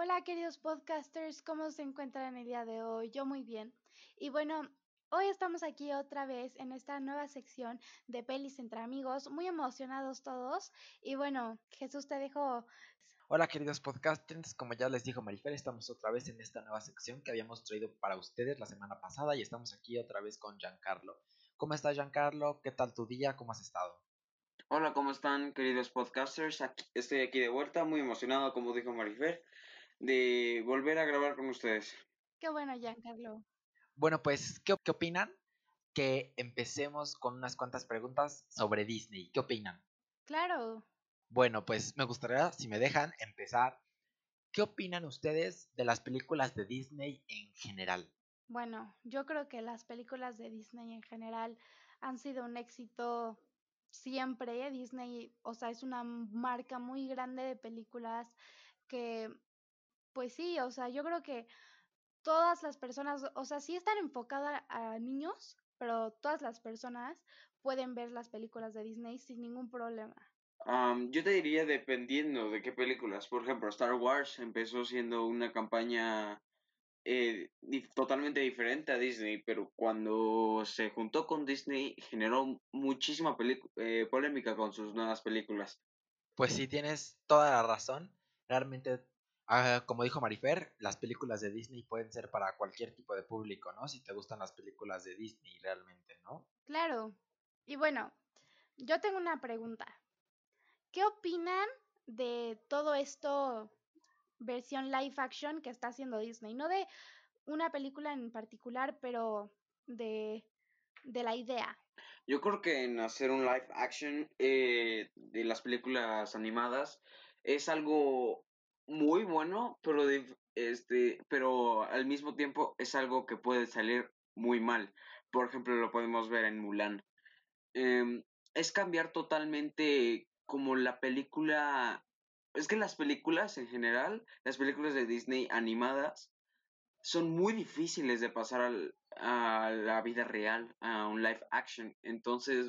Hola queridos podcasters, ¿cómo se encuentran el día de hoy? Yo muy bien. Y bueno, hoy estamos aquí otra vez en esta nueva sección de pelis entre amigos, muy emocionados todos. Y bueno, Jesús te dejo. Hola queridos podcasters, como ya les dijo Marifer, estamos otra vez en esta nueva sección que habíamos traído para ustedes la semana pasada y estamos aquí otra vez con Giancarlo. ¿Cómo estás Giancarlo? ¿Qué tal tu día? ¿Cómo has estado? Hola, ¿cómo están queridos podcasters? estoy aquí de vuelta, muy emocionado, como dijo Marifer, de volver a grabar con ustedes. Qué bueno, Giancarlo. Bueno, pues, ¿qué, ¿qué opinan? Que empecemos con unas cuantas preguntas sobre Disney. ¿Qué opinan? Claro. Bueno, pues me gustaría, si me dejan, empezar. ¿Qué opinan ustedes de las películas de Disney en general? Bueno, yo creo que las películas de Disney en general han sido un éxito siempre. Disney, o sea, es una marca muy grande de películas que pues sí, o sea, yo creo que todas las personas, o sea, sí están enfocadas a niños, pero todas las personas pueden ver las películas de Disney sin ningún problema. yo te diría dependiendo de qué películas. Por ejemplo, Star Wars empezó siendo una campaña eh, totalmente diferente a Disney, pero cuando se juntó con Disney generó muchísima eh, polémica con sus nuevas películas. Pues sí, tienes toda la razón. Realmente Ah, como dijo Marifer, las películas de Disney pueden ser para cualquier tipo de público, ¿no? Si te gustan las películas de Disney realmente, ¿no? Claro. Y bueno, yo tengo una pregunta. ¿Qué opinan de todo esto versión live action que está haciendo Disney? No de una película en particular, pero de, de la idea. Yo creo que en hacer un live action eh, de las películas animadas es algo muy bueno, pero, este, pero al mismo tiempo es algo que puede salir muy mal. Por ejemplo, lo podemos ver en Mulan. Em, es cambiar totalmente como la película... Es que las películas en general, las películas de Disney animadas, son muy difíciles de pasar a la vida real, a un live action. Entonces,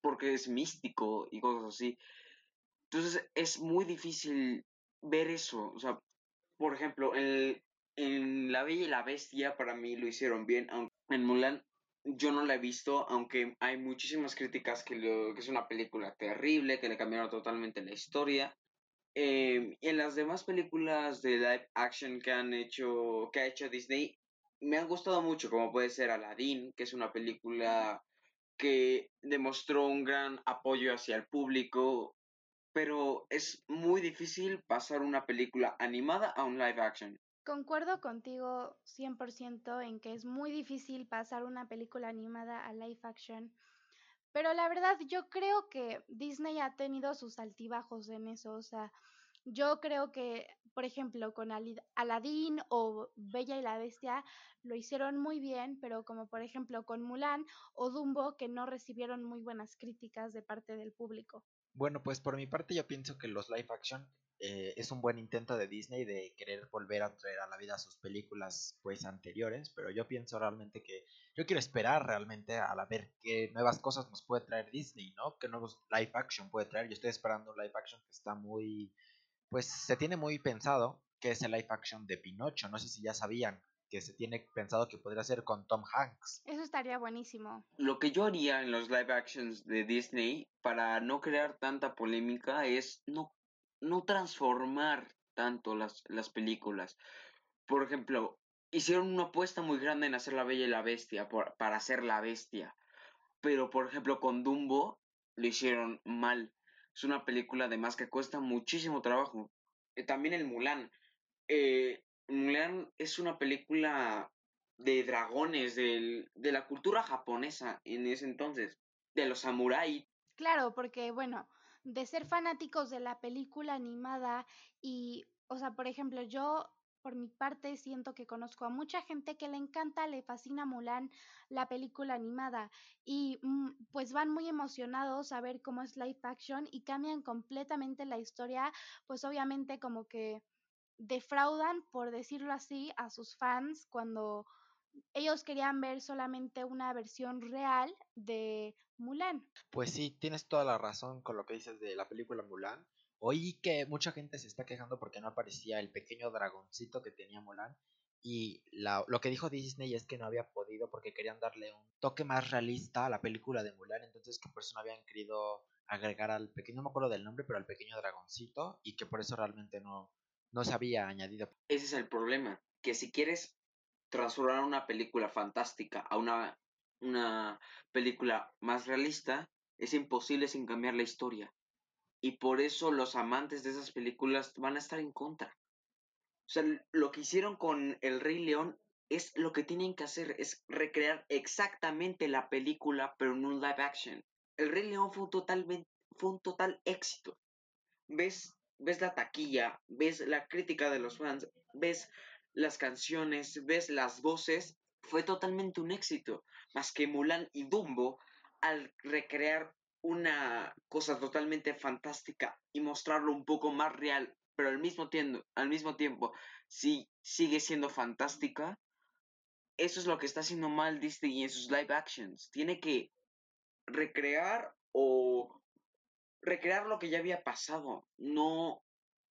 porque es místico y cosas así. Entonces es muy difícil ver eso. O sea, por ejemplo, en, La Bella y la Bestia para mí lo hicieron bien, aunque en Mulan yo no la he visto, aunque hay muchísimas críticas que, lo, que es una película terrible, que le cambiaron totalmente la historia. Eh, en las demás películas de live action que han hecho, que ha hecho Disney, me han gustado mucho, como puede ser Aladdin, que es una película que demostró un gran apoyo hacia el público, pero es muy difícil pasar una película animada a un live action. Concuerdo contigo 100% en que es muy difícil pasar una película animada a live action, pero la verdad yo creo que Disney ha tenido sus altibajos en eso, o sea, yo creo que, por ejemplo, con Aladdin o Bella y la Bestia lo hicieron muy bien, pero como por ejemplo con Mulan o Dumbo que no recibieron muy buenas críticas de parte del público. Bueno, pues por mi parte yo pienso que los live action eh, es un buen intento de Disney de querer volver a traer a la vida sus películas pues anteriores, pero yo pienso realmente que yo quiero esperar realmente a la ver qué nuevas cosas nos puede traer Disney, ¿no? Qué nuevos live action puede traer. Yo estoy esperando un live action que está muy pues se tiene muy pensado que es el live action de Pinocho, no sé si ya sabían que se tiene pensado que podría ser con Tom Hanks. Eso estaría buenísimo. Lo que yo haría en los live actions de Disney para no crear tanta polémica es no, no transformar tanto las, las películas. Por ejemplo, hicieron una apuesta muy grande en hacer La Bella y la Bestia para hacer la bestia. Pero, por ejemplo, con Dumbo lo hicieron mal. Es una película además que cuesta muchísimo trabajo. Eh, también el Mulan. Eh, Mulan es una película de dragones, de la cultura japonesa en ese entonces, de los samuráis. Claro, porque bueno, de ser fanáticos de la película animada y, o sea, por ejemplo, yo por mi parte siento que conozco a mucha gente que le encanta, le fascina Mulan, la película animada, y mm, pues van muy emocionados a ver cómo es live action y cambian completamente la historia, pues obviamente como que defraudan, por decirlo así, a sus fans cuando ellos querían ver solamente una versión real de Mulan. Pues sí, tienes toda la razón con lo que dices de la película Mulan. Oí que mucha gente se está quejando porque no aparecía el pequeño dragoncito que tenía Mulan. Y la, lo que dijo Disney es que no había podido porque querían darle un toque más realista a la película de Mulan. Entonces que por eso no habían querido agregar al pequeño, no me acuerdo del nombre, pero al pequeño dragoncito. Y que por eso realmente no, no se había añadido. Ese es el problema. Que si quieres transformar una película fantástica a una, una película más realista, es imposible sin cambiar la historia. Y por eso los amantes de esas películas van a estar en contra. O sea, lo que hicieron con El Rey León es lo que tienen que hacer, es recrear exactamente la película, pero en un live action. El Rey León fue un, totalmente, fue un total éxito. Ves, ves la taquilla, ves la crítica de los fans, ves las canciones, ves las voces, fue totalmente un éxito. Más que Mulan y Dumbo, al recrear una cosa totalmente fantástica y mostrarlo un poco más real, pero al mismo tiempo, al mismo tiempo sí sigue siendo fantástica, eso es lo que está haciendo mal Disney en sus live actions. Tiene que recrear o recrear lo que ya había pasado, no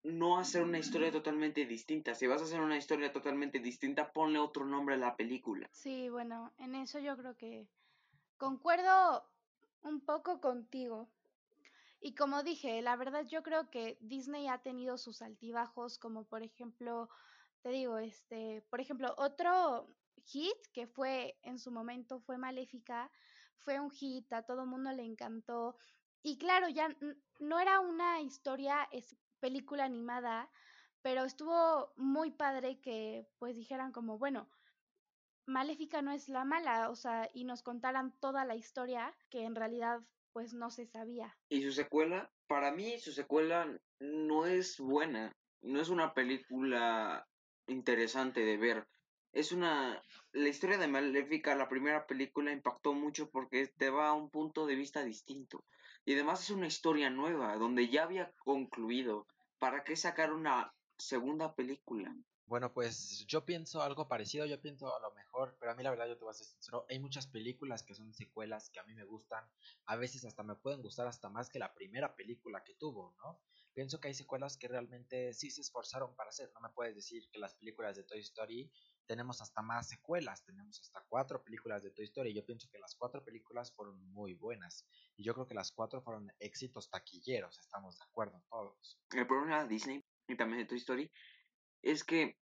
no hacer una historia totalmente distinta. Si vas a hacer una historia totalmente distinta, ponle otro nombre a la película. Sí, bueno, en eso yo creo que concuerdo un poco contigo. Y como dije, la verdad yo creo que Disney ha tenido sus altibajos, como por ejemplo, te digo, este, por ejemplo, otro hit que fue en su momento fue Maléfica, fue un hit, a todo mundo le encantó. Y claro, ya no era una historia es película animada, pero estuvo muy padre que pues dijeran como, bueno, Maléfica no es la mala, o sea, y nos contaran toda la historia que en realidad pues no se sabía. Y su secuela, para mí su secuela no es buena, no es una película interesante de ver. Es una... La historia de Maléfica, la primera película, impactó mucho porque te va a un punto de vista distinto. Y además es una historia nueva, donde ya había concluido. ¿Para qué sacar una segunda película? Bueno, pues yo pienso algo parecido, yo pienso a lo mejor, pero a mí la verdad yo te voy a ser sincero, hay muchas películas que son secuelas que a mí me gustan, a veces hasta me pueden gustar hasta más que la primera película que tuvo, ¿no? Pienso que hay secuelas que realmente sí se esforzaron para hacer, no me puedes decir que las películas de Toy Story tenemos hasta más secuelas, tenemos hasta cuatro películas de Toy Story, yo pienso que las cuatro películas fueron muy buenas, y yo creo que las cuatro fueron éxitos taquilleros, estamos de acuerdo todos. El problema de Disney y también de Toy Story es que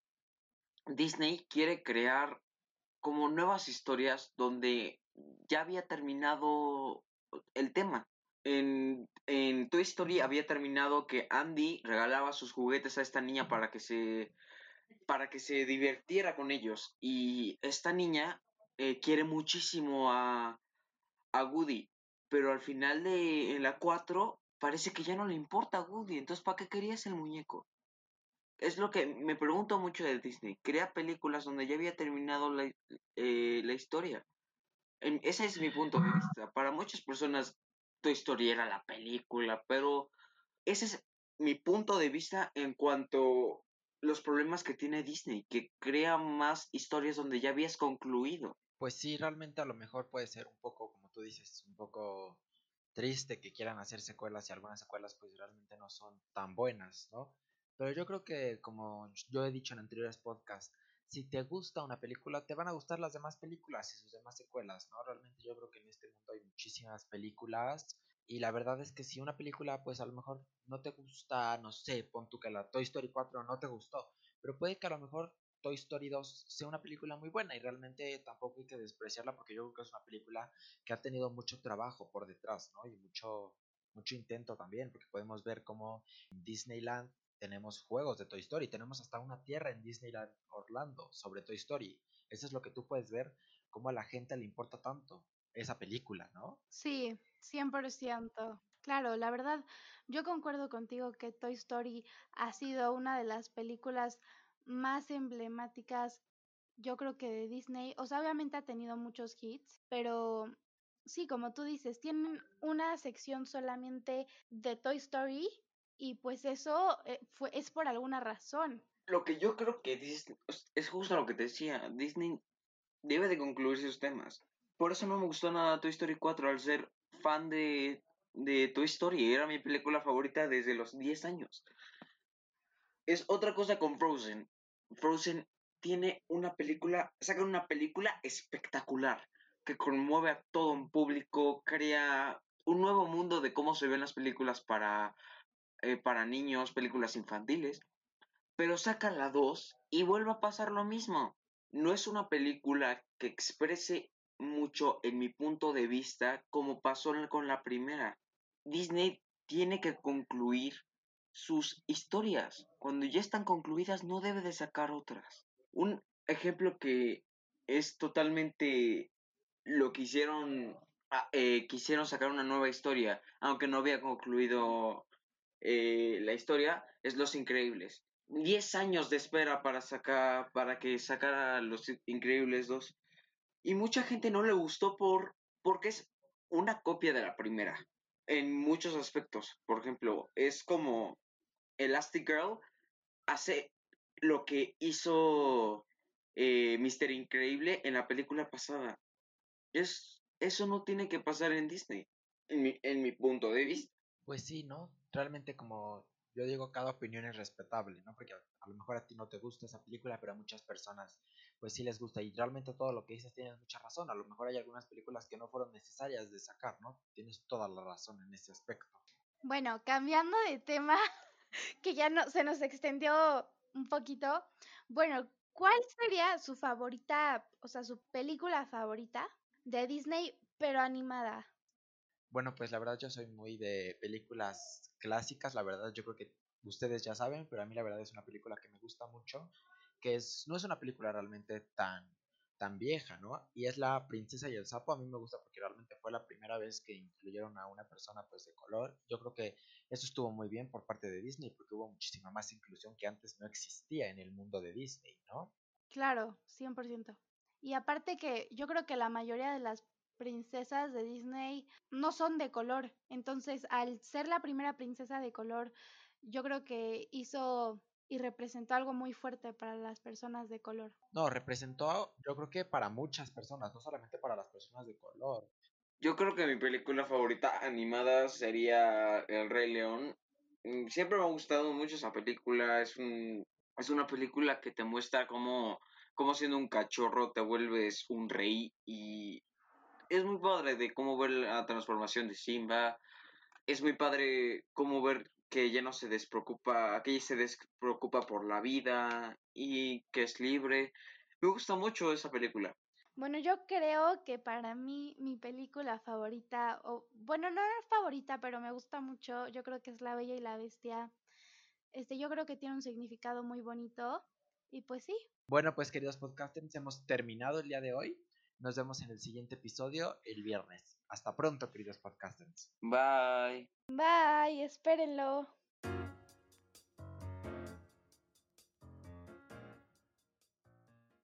Disney quiere crear como nuevas historias donde ya había terminado el tema. En, en Toy Story había terminado que Andy regalaba sus juguetes a esta niña para que se para que se divirtiera con ellos y esta niña eh, quiere muchísimo a, a Woody pero al final de la 4 parece que ya no le importa a Woody entonces ¿para qué querías el muñeco? es lo que me pregunto mucho de Disney. Crea películas donde ya había terminado la, eh, la historia. ese es mi punto de vista. Para muchas personas, tu historia era la película, pero ese es mi punto de vista en cuanto los problemas que tiene Disney, que crea más historias donde ya habías concluido. Pues sí, realmente a lo mejor puede ser un poco, como tú dices, un poco triste que quieran hacer secuelas y algunas secuelas pues realmente no son tan buenas, ¿no? Pero yo creo que, como yo he dicho en anteriores podcasts, si te gusta una película, te van a gustar las demás películas y sus demás secuelas, ¿no? Realmente yo creo que en este mundo hay muchísimas películas y la verdad es que si una película, pues a lo mejor no te gusta, no sé, pon tú que la Toy Story 4 no te gustó, pero puede que a lo mejor Toy Story 2 sea una película muy buena y realmente tampoco hay que despreciarla porque yo creo que es una película que ha tenido mucho trabajo por detrás, ¿no? Y mucho mucho intento también, porque podemos ver cómo Disneyland tenemos juegos de Toy Story, tenemos hasta una tierra en Disneyland Orlando sobre Toy Story. Eso es lo que tú puedes ver, cómo a la gente le importa tanto esa película, ¿no? Sí, 100%. Claro, la verdad, yo concuerdo contigo que Toy Story ha sido una de las películas más emblemáticas, yo creo que de Disney. O sea, obviamente ha tenido muchos hits, pero sí, como tú dices, tienen una sección solamente de Toy Story y pues eso eh, fue, es por alguna razón. Lo que yo creo que Disney, es justo lo que te decía, Disney debe de concluir sus temas. Por eso no me gustó nada Toy Story 4 al ser fan de de Toy Story. Era mi película favorita desde los 10 años. Es otra cosa con Frozen. Frozen tiene una película, saca una película espectacular que conmueve a todo un público, crea un nuevo mundo de cómo se ven las películas para, eh, para niños, películas infantiles. Pero saca la 2 y vuelve a pasar lo mismo. No es una película que exprese mucho en mi punto de vista como pasó con la primera. Disney tiene que concluir sus historias. Cuando ya están concluidas no debe de sacar otras. Un ejemplo que es totalmente lo que hicieron, ah, eh, quisieron sacar una nueva historia, aunque no había concluido eh, la historia, es Los Increíbles. Diez años de espera para sacar, para que sacara Los Increíbles 2. Y mucha gente no le gustó por, porque es una copia de la primera. En muchos aspectos. Por ejemplo, es como Elastic Girl hace lo que hizo eh, Mister Increíble en la película pasada. Es, eso no tiene que pasar en Disney, en mi, en mi punto de vista. Pues sí, ¿no? Realmente como yo digo, cada opinión es respetable, ¿no? Porque a, lo mejor a ti no te gusta esa película, pero a muchas personas pues sí les gusta. Y realmente todo lo que dices tienes mucha razón. A lo mejor hay algunas películas que no fueron necesarias de sacar, ¿no? Tienes toda la razón en ese aspecto. Bueno, cambiando de tema, que ya no se nos extendió un poquito. Bueno, ¿cuál sería su favorita, o sea, su película favorita de Disney, pero animada? Bueno, pues la verdad yo soy muy de películas clásicas, la verdad yo creo que ustedes ya saben, pero a mí la verdad es una película que me gusta mucho, que es no es una película realmente tan tan vieja, ¿no? Y es La Princesa y el Sapo, a mí me gusta porque realmente fue la primera vez que incluyeron a una persona pues de color. Yo creo que eso estuvo muy bien por parte de Disney porque hubo muchísima más inclusión que antes no existía en el mundo de Disney, ¿no? Claro, 100%. Y aparte que yo creo que la mayoría de las princesas de Disney no son de color. Entonces, al ser la primera princesa de color, yo creo que hizo y representó algo muy fuerte para las personas de color. No, representó, yo creo que para muchas personas, no solamente para las personas de color. Yo creo que mi película favorita animada sería El Rey León. Mm, siempre me ha gustado mucho esa película. Es, un, es una película que te muestra cómo, cómo siendo un cachorro te vuelves un rey y es muy padre de cómo ver la transformación de Simba. Es muy padre cómo ver que ella no se despreocupa, que ella se despreocupa por la vida y que es libre. Me gusta mucho esa película. Bueno, yo creo que para mí mi película favorita, o bueno, no es favorita, pero me gusta mucho, yo creo que es La Bella y la Bestia. Este, yo creo que tiene un significado muy bonito y pues sí. Bueno, pues queridos podcasters, hemos terminado el día de hoy. Nos vemos en el siguiente episodio el viernes. Hasta pronto, queridos podcasters. Bye. Bye, espérenlo.